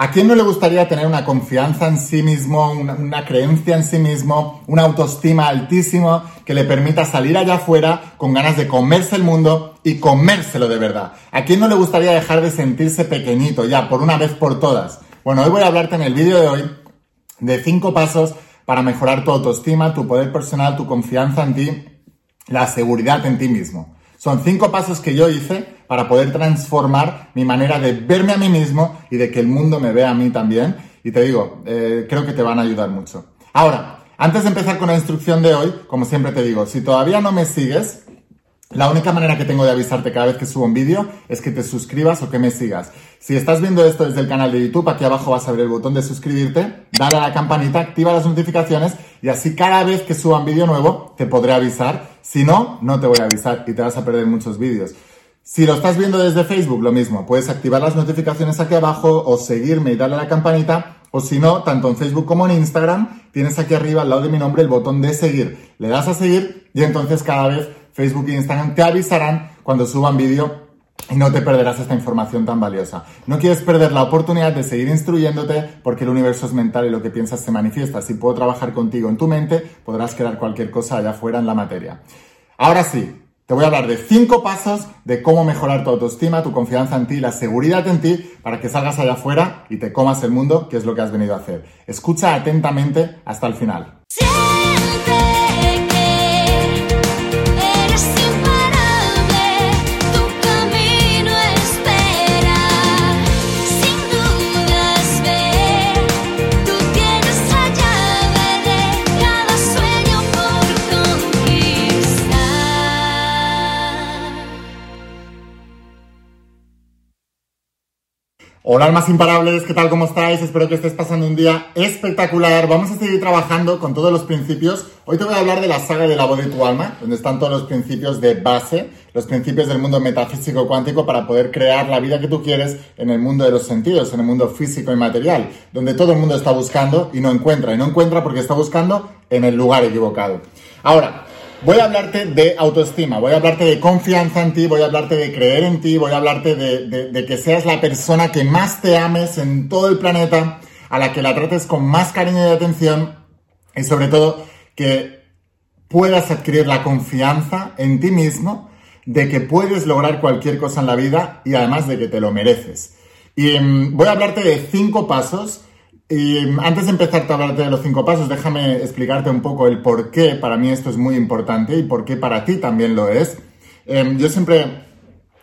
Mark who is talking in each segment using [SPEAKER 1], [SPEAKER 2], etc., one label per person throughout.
[SPEAKER 1] ¿A quién no le gustaría tener una confianza en sí mismo, una, creencia en sí mismo, una autoestima altísimo que le permita salir allá afuera con ganas de comerse el mundo y comérselo de verdad? ¿A quién no le gustaría dejar de sentirse pequeñito ya por una vez por todas? Bueno, hoy voy a hablarte en el vídeo de hoy de cinco pasos para mejorar tu autoestima, tu poder personal, tu confianza en ti, la seguridad en ti mismo. Son cinco pasos que yo hice para poder transformar mi manera de verme a mí mismo y de que el mundo me vea a mí también. Y te digo, eh, creo que te van a ayudar mucho. Ahora, antes de empezar con la instrucción de hoy, como siempre te digo, si todavía no me sigues, la única manera que tengo de avisarte cada vez que subo un vídeo es que te suscribas o que me sigas. Si estás viendo esto desde el canal de YouTube, aquí abajo vas a ver el botón de suscribirte, dale a la campanita, activa las notificaciones y así cada vez que suba un vídeo nuevo te podré avisar. Si no, no te voy a avisar y te vas a perder muchos vídeos. Si lo estás viendo desde Facebook, lo mismo, puedes activar las notificaciones aquí abajo o seguirme y darle a la campanita. O si no, tanto en Facebook como en Instagram, tienes aquí arriba al lado de mi nombre el botón de seguir. Le das a seguir y entonces cada vez Facebook e Instagram te avisarán cuando suban vídeo y no te perderás esta información tan valiosa. No quieres perder la oportunidad de seguir instruyéndote porque el universo es mental y lo que piensas se manifiesta. Si puedo trabajar contigo en tu mente, podrás crear cualquier cosa allá afuera en la materia. Ahora sí, te voy a hablar de cinco pasos de cómo mejorar tu autoestima, tu confianza en ti, la seguridad en ti, para que salgas allá afuera y te comas el mundo, que es lo que has venido a hacer. Escucha atentamente hasta el final. Hola almas imparables, ¿qué tal? ¿Cómo estáis? Espero que estés pasando un día espectacular. Vamos a seguir trabajando con todos los principios. Hoy te voy a hablar de la saga de la voz de tu alma, donde están todos los principios de base, los principios del mundo metafísico cuántico para poder crear la vida que tú quieres en el mundo de los sentidos, en el mundo físico y material, donde todo el mundo está buscando y no encuentra. Y no encuentra porque está buscando en el lugar equivocado. Ahora, Voy a hablarte de autoestima, voy a hablarte de confianza en ti, voy a hablarte de creer en ti, voy a hablarte de, que seas la persona que más te ames en todo el planeta, a la que la trates con más cariño y atención y sobre todo que puedas adquirir la confianza en ti mismo de que puedes lograr cualquier cosa en la vida y además de que te lo mereces. Y mm, voy a hablarte de cinco pasos y antes de empezar a hablarte de los cinco pasos, déjame explicarte un poco el por qué para mí esto es muy importante y por qué para ti también lo es. Em, yo siempre,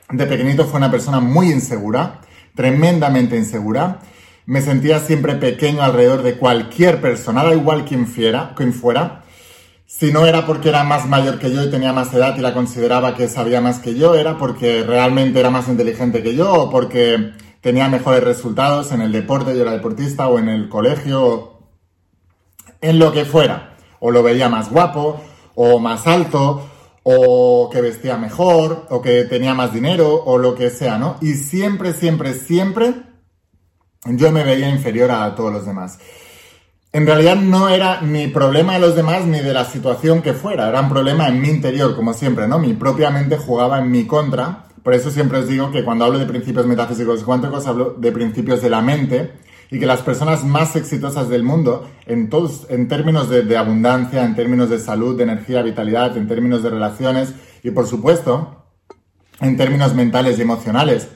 [SPEAKER 1] de pequeñito, fui una persona muy insegura, tremendamente insegura. Me sentía siempre pequeño alrededor de cualquier persona, da igual quién fuera, quién fuera. Si no era porque era más mayor que yo y tenía más edad y la consideraba que sabía más que yo, era porque realmente era más inteligente que yo o porque tenía mejores resultados en el deporte, yo era deportista, o en el colegio, en lo que fuera. O lo veía más guapo, o más alto, o que vestía mejor, o que tenía más dinero, o lo que sea, ¿no? Y siempre, siempre, siempre yo me veía inferior a todos los demás. En realidad no era ni problema de los demás ni de la situación que fuera, era un problema en mi interior, como siempre, ¿no? Mi propia mente jugaba en mi contra por eso siempre os digo que cuando hablo de principios metafísicos cuánticos hablo de principios de la mente y que las personas más exitosas del mundo, en, todos, en términos de, abundancia, en términos de salud, de energía, vitalidad, en términos de relaciones y por supuesto en términos mentales y emocionales,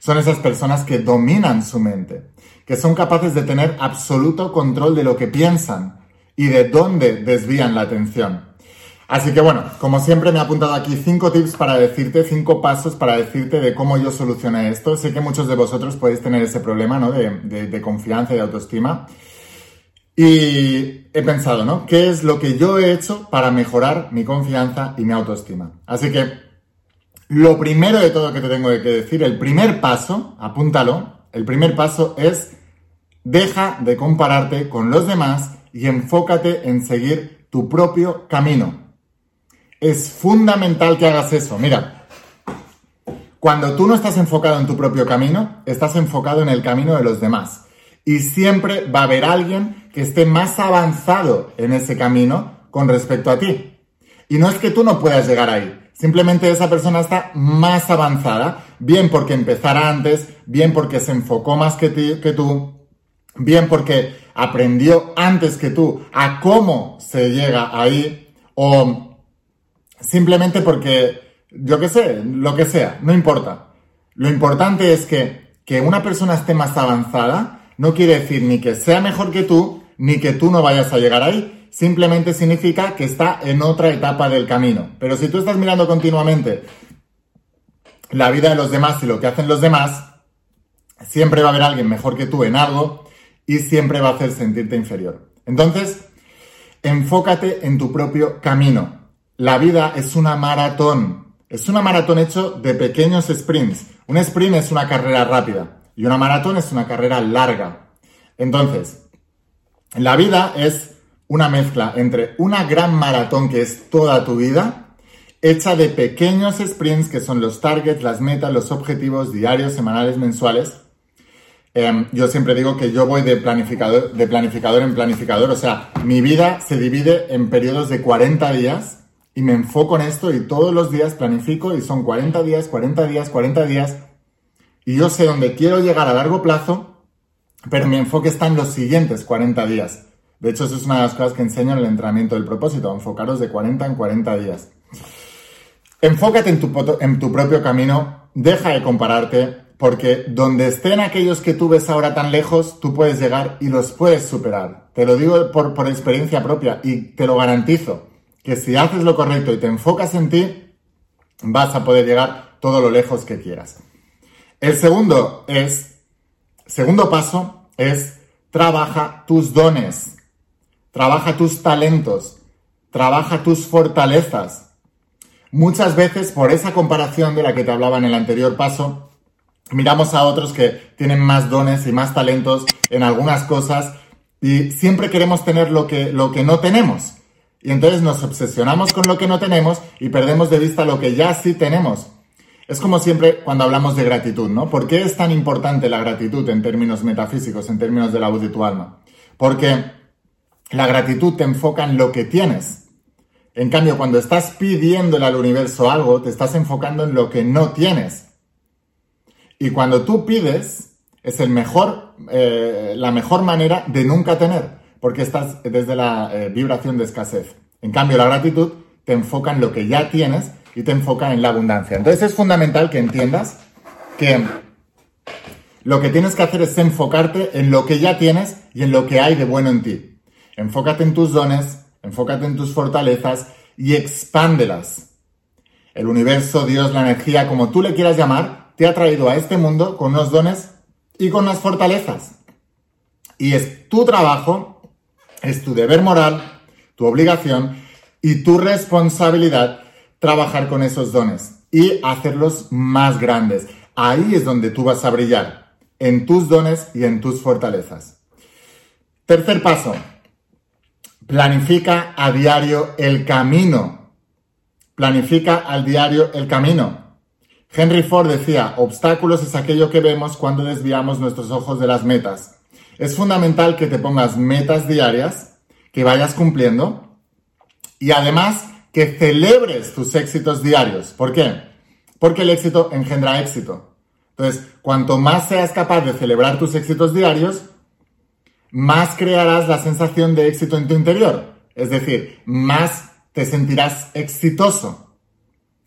[SPEAKER 1] son esas personas que dominan su mente, que son capaces de tener absoluto control de lo que piensan y de dónde desvían la atención. Así que bueno, como siempre me he apuntado aquí cinco tips para decirte, cinco pasos para decirte de cómo yo solucioné esto. Sé que muchos de vosotros podéis tener ese problema, ¿no? De, confianza y de autoestima. Y he pensado, ¿no? ¿Qué es lo que yo he hecho para mejorar mi confianza y mi autoestima? Así que lo primero de todo que te tengo que decir, el primer paso, apúntalo, el primer paso es deja de compararte con los demás y enfócate en seguir tu propio camino. Es fundamental que hagas eso. Mira, cuando tú no estás enfocado en tu propio camino, estás enfocado en el camino de los demás. Y siempre va a haber alguien que esté más avanzado en ese camino con respecto a ti. Y no es que tú no puedas llegar ahí, Simplemente esa persona está más avanzada, bien porque empezara antes, bien porque se enfocó más que, que tú, bien porque aprendió antes que tú a cómo se llega ahí, o simplemente porque, yo qué sé, lo que sea, no importa. Lo importante es que, que una persona esté más avanzada no quiere decir ni que sea mejor que tú, ni que tú no vayas a llegar ahí. Simplemente significa que está en otra etapa del camino. Pero si tú estás mirando continuamente la vida de los demás y lo que hacen los demás, siempre va a haber alguien mejor que tú en algo y siempre va a hacer sentirte inferior. Entonces, enfócate en tu propio camino. La vida es una maratón. Es una maratón hecho de pequeños sprints. Un sprint es una carrera rápida y una maratón es una carrera larga. Entonces, la vida es una mezcla entre una gran maratón que es toda tu vida, hecha de pequeños sprints que son los targets, las metas, los objetivos diarios, semanales, mensuales. Em, yo siempre digo que yo voy de planificador, de planificador en planificador, o sea, mi vida se divide en periodos de 40 días y me enfoco en esto y todos los días planifico y son 40 días, 40 días, 40 días y yo sé dónde quiero llegar a largo plazo, pero mi enfoque está en los siguientes 40 días. De hecho, eso es una de las cosas que enseño en el entrenamiento del propósito, enfocaros de 40 en 40 días. Enfócate en tu, en tu propio camino, deja de compararte, porque donde estén aquellos que tú ves ahora tan lejos, tú puedes llegar y los puedes superar. Te lo digo por, por experiencia propia y te lo garantizo, que si haces lo correcto y te enfocas en ti, vas a poder llegar todo lo lejos que quieras. El segundo es, segundo paso es, trabaja tus dones, trabaja tus talentos, trabaja tus fortalezas. Muchas veces, por esa comparación de la que te hablaba en el anterior paso, miramos a otros que tienen más dones y más talentos en algunas cosas y siempre queremos tener lo que, lo que no tenemos. Y entonces nos obsesionamos con lo que no tenemos y perdemos de vista lo que ya sí tenemos. Es como siempre cuando hablamos de gratitud, ¿no? ¿Por qué es tan importante la gratitud en términos metafísicos, en términos de la voz de tu alma? Porque la gratitud te enfoca en lo que tienes. En cambio, cuando estás pidiéndole al universo algo, te estás enfocando en lo que no tienes. Y cuando tú pides, es el mejor, eh, la mejor manera de nunca tener, porque estás desde la eh, vibración de escasez. En cambio, la gratitud te enfoca en lo que ya tienes y te enfoca en la abundancia. Entonces es fundamental que entiendas que lo que tienes que hacer es enfocarte en lo que ya tienes y en lo que hay de bueno en ti. Enfócate en tus dones, enfócate en tus fortalezas y expándelas. El universo, Dios, la energía, como tú le quieras llamar, te ha traído a este mundo con unos dones y con unas fortalezas. Y es tu trabajo, es tu deber moral, tu obligación y tu responsabilidad trabajar con esos dones y hacerlos más grandes. Ahí es donde tú vas a brillar, en tus dones y en tus fortalezas. Tercer paso, planifica a diario el camino. Planifica al diario el camino. Henry Ford decía, obstáculos es aquello que vemos cuando desviamos nuestros ojos de las metas. Es fundamental que te pongas metas diarias, que vayas cumpliendo y además que celebres tus éxitos diarios. ¿Por qué? Porque el éxito engendra éxito. Entonces, cuanto más seas capaz de celebrar tus éxitos diarios, más crearás la sensación de éxito en tu interior. Es decir, más te sentirás exitoso.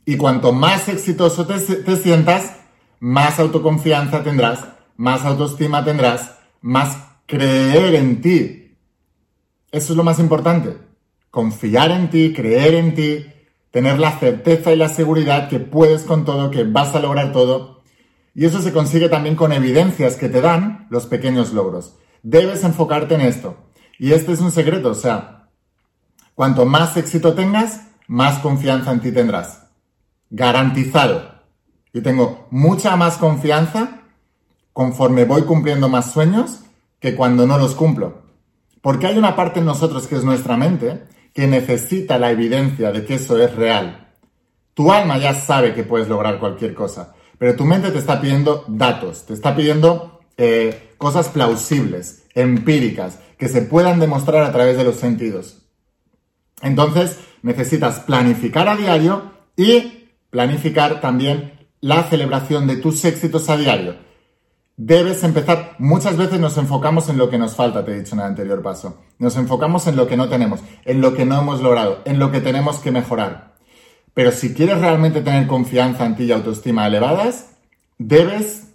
[SPEAKER 1] Y cuanto más exitoso te, te sientas, más autoconfianza tendrás, más autoestima tendrás, más creer en ti. Eso es lo más importante confiar en ti, creer en ti, tener la certeza y la seguridad que puedes con todo, que vas a lograr todo. Y eso se consigue también con evidencias que te dan los pequeños logros. Debes enfocarte en esto. Y este es un secreto, o sea, cuanto más éxito tengas, más confianza en ti tendrás. Garantizado. Y tengo mucha más confianza conforme voy cumpliendo más sueños que cuando no los cumplo. Porque hay una parte en nosotros que es nuestra mente que necesita la evidencia de que eso es real. Tu alma ya sabe que puedes lograr cualquier cosa, pero tu mente te está pidiendo datos, te está pidiendo eh, cosas plausibles, empíricas, que se puedan demostrar a través de los sentidos. Entonces, necesitas planificar a diario y planificar también la celebración de tus éxitos a diario. Debes empezar, muchas veces nos enfocamos en lo que nos falta, te he dicho en el anterior paso. Nos enfocamos en lo que no tenemos, en lo que no hemos logrado, en lo que tenemos que mejorar. Pero si quieres realmente tener confianza en ti y autoestima elevadas, debes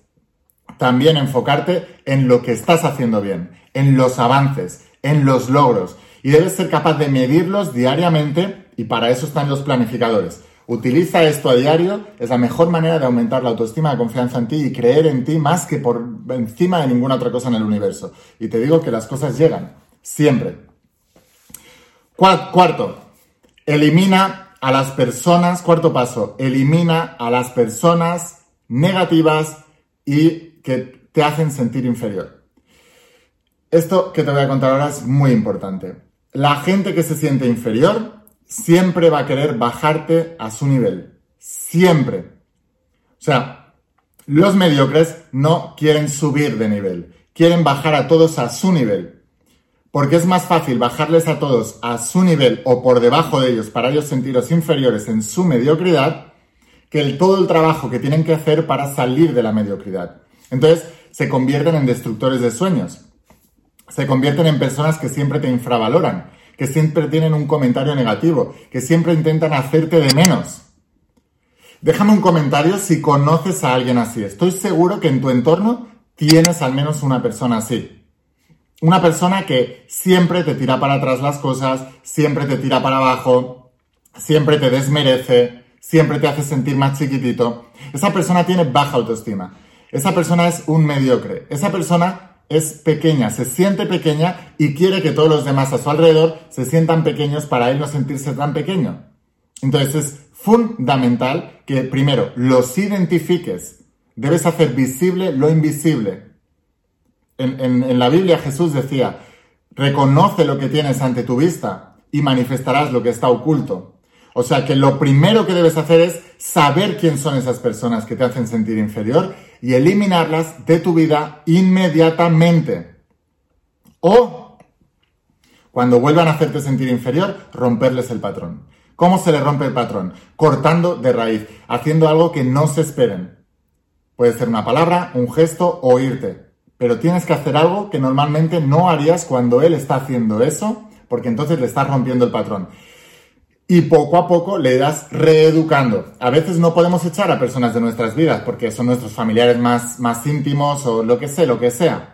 [SPEAKER 1] también enfocarte en lo que estás haciendo bien, en los avances, en los logros. Y debes ser capaz de medirlos diariamente y para eso están los planificadores. Utiliza esto a diario, es la mejor manera de aumentar la autoestima, la confianza en ti y creer en ti más que por encima de ninguna otra cosa en el universo. Y te digo que las cosas llegan, siempre. Cuarto, elimina a las personas, cuarto paso, elimina a las personas negativas y que te hacen sentir inferior. Esto que te voy a contar ahora es muy importante. La gente que se siente inferior siempre va a querer bajarte a su nivel. Siempre. O sea, los mediocres no quieren subir de nivel. Quieren bajar a todos a su nivel. Porque es más fácil bajarles a todos a su nivel o por debajo de ellos para ellos sentiros inferiores en su mediocridad que el, todo el trabajo que tienen que hacer para salir de la mediocridad. Entonces, se convierten en destructores de sueños. Se convierten en personas que siempre te infravaloran que siempre tienen un comentario negativo, que siempre intentan hacerte de menos. Déjame un comentario si conoces a alguien así. Estoy seguro que en tu entorno tienes al menos una persona así. Una persona que siempre te tira para atrás las cosas, siempre te tira para abajo, siempre te desmerece, siempre te hace sentir más chiquitito. Esa persona tiene baja autoestima. Esa persona es un mediocre. Esa persona es pequeña, se siente pequeña y quiere que todos los demás a su alrededor se sientan pequeños para él no sentirse tan pequeño. Entonces es fundamental que primero los identifiques. Debes hacer visible lo invisible. En, en la Biblia Jesús decía, reconoce lo que tienes ante tu vista y manifestarás lo que está oculto. O sea que lo primero que debes hacer es saber quién son esas personas que te hacen sentir inferior y eliminarlas de tu vida inmediatamente. O, cuando vuelvan a hacerte sentir inferior, romperles el patrón. ¿Cómo se le rompe el patrón? Cortando de raíz, haciendo algo que no se esperen. Puede ser una palabra, un gesto o irte. Pero tienes que hacer algo que normalmente no harías cuando él está haciendo eso, porque entonces le estás rompiendo el patrón y poco a poco le das reeducando. A veces no podemos echar a personas de nuestras vidas porque son nuestros familiares más, más íntimos o lo que sea, lo que sea.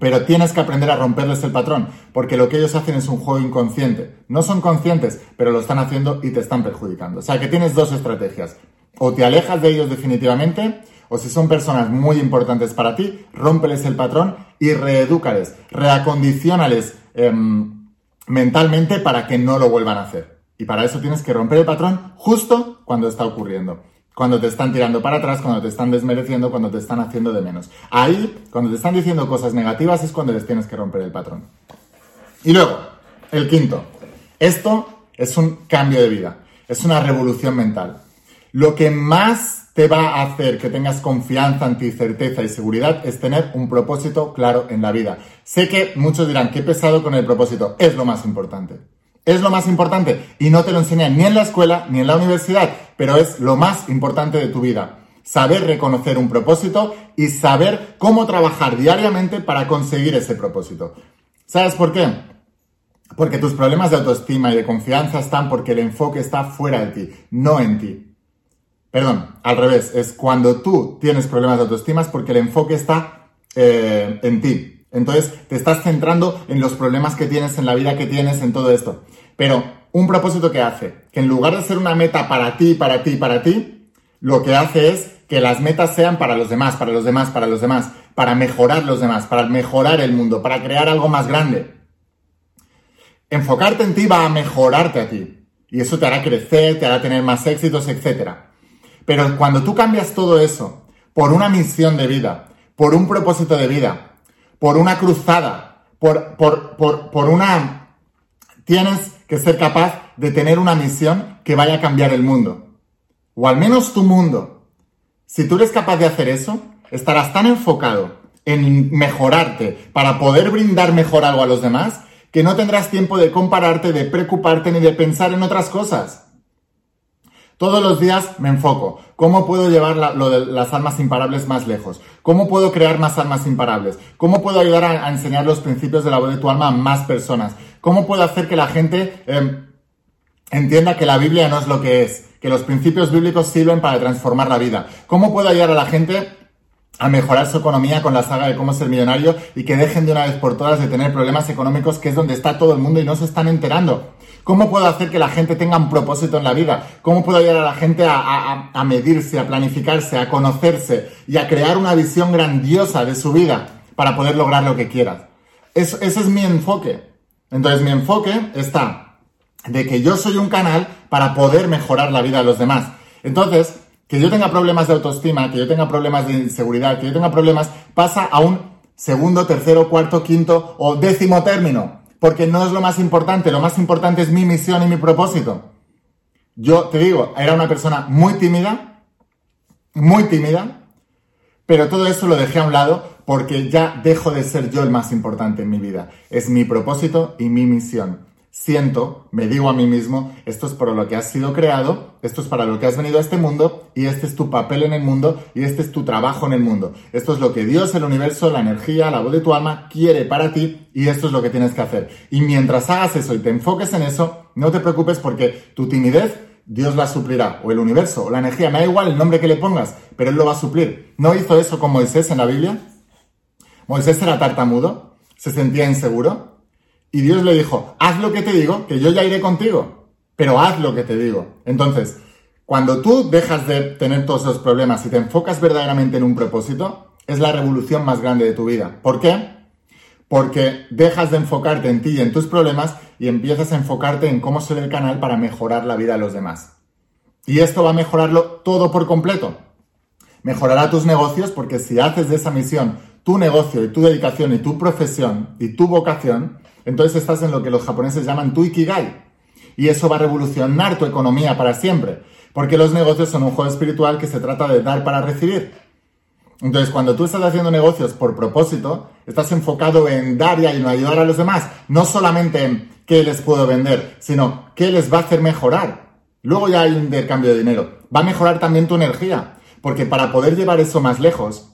[SPEAKER 1] Pero tienes que aprender a romperles el patrón, porque lo que ellos hacen es un juego inconsciente. No son conscientes, pero lo están haciendo y te están perjudicando. O sea que tienes dos estrategias. O te alejas de ellos definitivamente, o si son personas muy importantes para ti, rómpeles el patrón y reedúcales, reacondicionales em, mentalmente para que no lo vuelvan a hacer. Y para eso tienes que romper el patrón justo cuando está ocurriendo. Cuando te están tirando para atrás, cuando te están desmereciendo, cuando te están haciendo de menos. Ahí, cuando te están diciendo cosas negativas, es cuando les tienes que romper el patrón. Y luego, el quinto. Esto es un cambio de vida. Es una revolución mental. Lo que más te va a hacer que tengas confianza en ti, certeza y seguridad es tener un propósito claro en la vida. Sé que muchos dirán, qué pesado con el propósito. Es lo más importante. Es lo más importante y no te lo enseñan ni en la escuela ni en la universidad, pero es lo más importante de tu vida. Saber reconocer un propósito y saber cómo trabajar diariamente para conseguir ese propósito. ¿Sabes por qué? Porque tus problemas de autoestima y de confianza están porque el enfoque está fuera de ti, no en ti. Perdón, al revés, es cuando tú tienes problemas de autoestima es porque el enfoque está eh, en ti, entonces te estás centrando en los problemas que tienes, en la vida que tienes, en todo esto. Pero un propósito que hace, que en lugar de ser una meta para ti, para ti, para ti, lo que hace es que las metas sean para los demás, para los demás, para los demás, para mejorar los demás, para mejorar el mundo, para crear algo más grande. Enfocarte en ti va a mejorarte a ti. Y eso te hará crecer, te hará tener más éxitos, etc. Pero cuando tú cambias todo eso por una misión de vida, por un propósito de vida, por una cruzada, por, por, una... Tienes que ser capaz de tener una misión que vaya a cambiar el mundo. O al menos tu mundo. Si tú eres capaz de hacer eso, estarás tan enfocado en mejorarte para poder brindar mejor algo a los demás que no tendrás tiempo de compararte, de preocuparte ni de pensar en otras cosas. Todos los días me enfoco. ¿Cómo puedo llevar lo de las almas imparables más lejos? ¿Cómo puedo crear más almas imparables? ¿Cómo puedo ayudar a, enseñar los principios de la voz de tu alma a más personas? ¿Cómo puedo hacer que la gente em, entienda que la Biblia no es lo que es? Que los principios bíblicos sirven para transformar la vida. ¿Cómo puedo ayudar a la gente a mejorar su economía con la saga de cómo ser millonario y que dejen de una vez por todas de tener problemas económicos, que es donde está todo el mundo y no se están enterando. ¿Cómo puedo hacer que la gente tenga un propósito en la vida? ¿Cómo puedo ayudar a la gente a, medirse, a planificarse, a conocerse y a crear una visión grandiosa de su vida para poder lograr lo que quieras? ese es mi enfoque. Entonces mi enfoque está de que yo soy un canal para poder mejorar la vida de los demás. Entonces, que yo tenga problemas de autoestima, que yo tenga problemas de inseguridad, que yo tenga problemas, pasa a un segundo, tercero, cuarto, quinto o décimo término. Porque no es lo más importante, lo más importante es mi misión y mi propósito. Yo te digo, era una persona muy tímida, muy tímida, pero todo eso lo dejé a un lado porque ya dejo de ser yo el más importante en mi vida. Es mi propósito y mi misión siento, me digo a mí mismo, esto es por lo que has sido creado, esto es para lo que has venido a este mundo y este es tu papel en el mundo y este es tu trabajo en el mundo. Esto es lo que Dios, el universo, la energía, la voz de tu alma quiere para ti y esto es lo que tienes que hacer. Y mientras hagas eso y te enfoques en eso, no te preocupes porque tu timidez Dios la suplirá, o el universo, o la energía, me da igual el nombre que le pongas, pero Él lo va a suplir. ¿No hizo eso con Moisés en la Biblia? Moisés era tartamudo, se sentía inseguro, y Dios le dijo, haz lo que te digo, que yo ya iré contigo, pero haz lo que te digo. Entonces, cuando tú dejas de tener todos esos problemas y te enfocas verdaderamente en un propósito, es la revolución más grande de tu vida. ¿Por qué? Porque dejas de enfocarte en ti y en tus problemas y empiezas a enfocarte en cómo ser el canal para mejorar la vida de los demás. Y esto va a mejorarlo todo por completo. Mejorará tus negocios porque si haces de esa misión tu negocio y tu dedicación y tu profesión y tu vocación, entonces estás en lo que los japoneses llaman tu ikigai. Y eso va a revolucionar tu economía para siempre. Porque los negocios son un juego espiritual que se trata de dar para recibir. Entonces, cuando tú estás haciendo negocios por propósito, estás enfocado en dar y en ayudar a los demás. No solamente en qué les puedo vender, sino qué les va a hacer mejorar. Luego ya hay un intercambio de dinero. Va a mejorar también tu energía. Porque para poder llevar eso más lejos,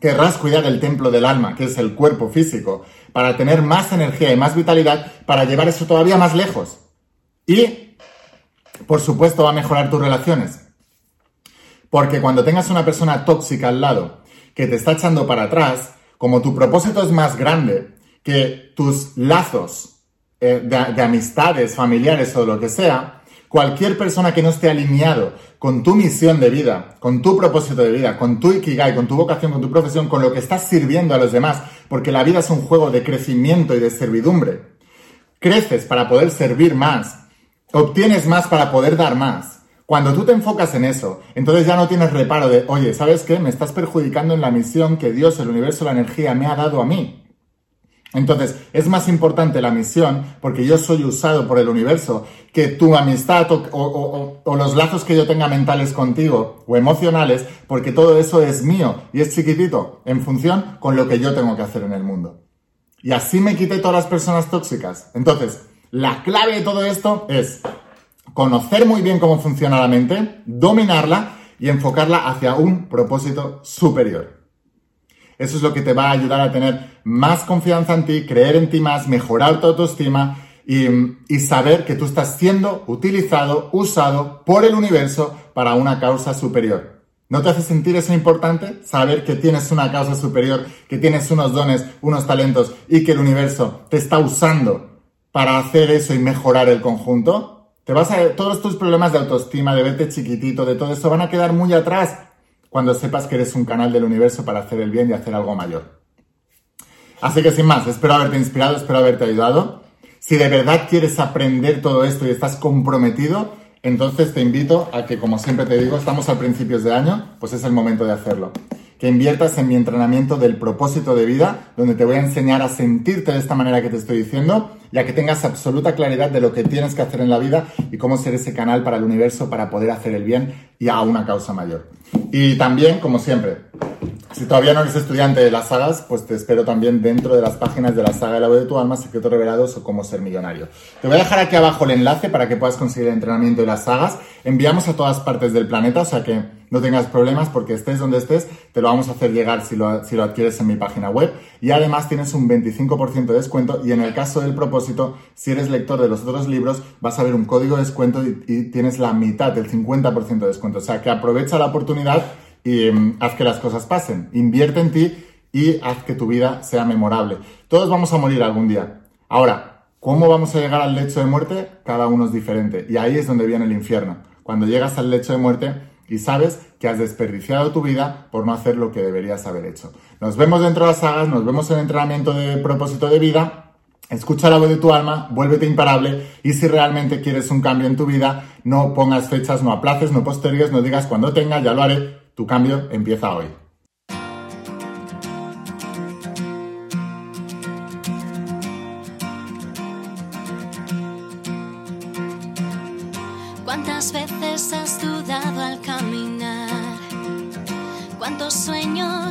[SPEAKER 1] querrás cuidar el templo del alma, que es el cuerpo físico, para tener más energía y más vitalidad, para llevar eso todavía más lejos. Y, por supuesto, va a mejorar tus relaciones. Porque cuando tengas una persona tóxica al lado que te está echando para atrás, como tu propósito es más grande que tus lazos eh, de amistades, familiares o lo que sea, Cualquier persona que no esté alineado con tu misión de vida, con tu propósito de vida, con tu ikigai, con tu vocación, con tu profesión, con lo que estás sirviendo a los demás, porque la vida es un juego de crecimiento y de servidumbre. Creces para poder servir más, obtienes más para poder dar más. Cuando tú te enfocas en eso, entonces ya no tienes reparo de, oye, ¿sabes qué? Me estás perjudicando en la misión que Dios, el universo, la energía me ha dado a mí. Entonces, es más importante la misión, porque yo soy usado por el universo, que tu amistad o, los lazos que yo tenga mentales contigo o emocionales, porque todo eso es mío y es chiquitito en función con lo que yo tengo que hacer en el mundo. Y así me quité todas las personas tóxicas. Entonces, la clave de todo esto es conocer muy bien cómo funciona la mente, dominarla y enfocarla hacia un propósito superior. Eso es lo que te va a ayudar a tener más confianza en ti, creer en ti más, mejorar tu autoestima y, y, saber que tú estás siendo utilizado, usado por el universo para una causa superior. ¿No te hace sentir eso importante? Saber que tienes una causa superior, que tienes unos dones, unos talentos y que el universo te está usando para hacer eso y mejorar el conjunto. Te vas a todos tus problemas de autoestima, de verte chiquitito, de todo eso van a quedar muy atrás cuando sepas que eres un canal del universo para hacer el bien y hacer algo mayor. Así que sin más, espero haberte inspirado, espero haberte ayudado. Si de verdad quieres aprender todo esto y estás comprometido, entonces te invito a que, como siempre te digo, estamos a principios de año, pues es el momento de hacerlo. Que inviertas en mi entrenamiento del propósito de vida, donde te voy a enseñar a sentirte de esta manera que te estoy diciendo, ya que tengas absoluta claridad de lo que tienes que hacer en la vida y cómo ser ese canal para el universo para poder hacer el bien y a una causa mayor. Y también, como siempre, Si todavía no eres estudiante de las sagas, pues te espero también dentro de las páginas de la saga de la voz de tu alma, Secretos Revelados o Cómo Ser Millonario. Te voy a dejar aquí abajo el enlace para que puedas conseguir el entrenamiento de las sagas. Enviamos a todas partes del planeta, o sea que no tengas problemas porque estés donde estés, te lo vamos a hacer llegar si lo, adquieres en mi página web. Y además tienes un 25% de descuento y en el caso del propósito, si eres lector de los otros libros, vas a ver un código de descuento y, y tienes la mitad, el 50% de descuento. O sea que aprovecha la oportunidad y mm, haz que las cosas pasen. Invierte en ti y haz que tu vida sea memorable. Todos vamos a morir algún día. Ahora, ¿cómo vamos a llegar al lecho de muerte? Cada uno es diferente. Y ahí es donde viene el infierno. Cuando llegas al lecho de muerte y sabes que has desperdiciado tu vida por no hacer lo que deberías haber hecho. Nos vemos dentro de las sagas, nos vemos en el entrenamiento de propósito de vida. Escucha la voz de tu alma, vuélvete imparable y si realmente quieres un cambio en tu vida, no pongas fechas, no aplaces, no postergues, no digas cuando tenga, ya lo haré, tu cambio empieza hoy.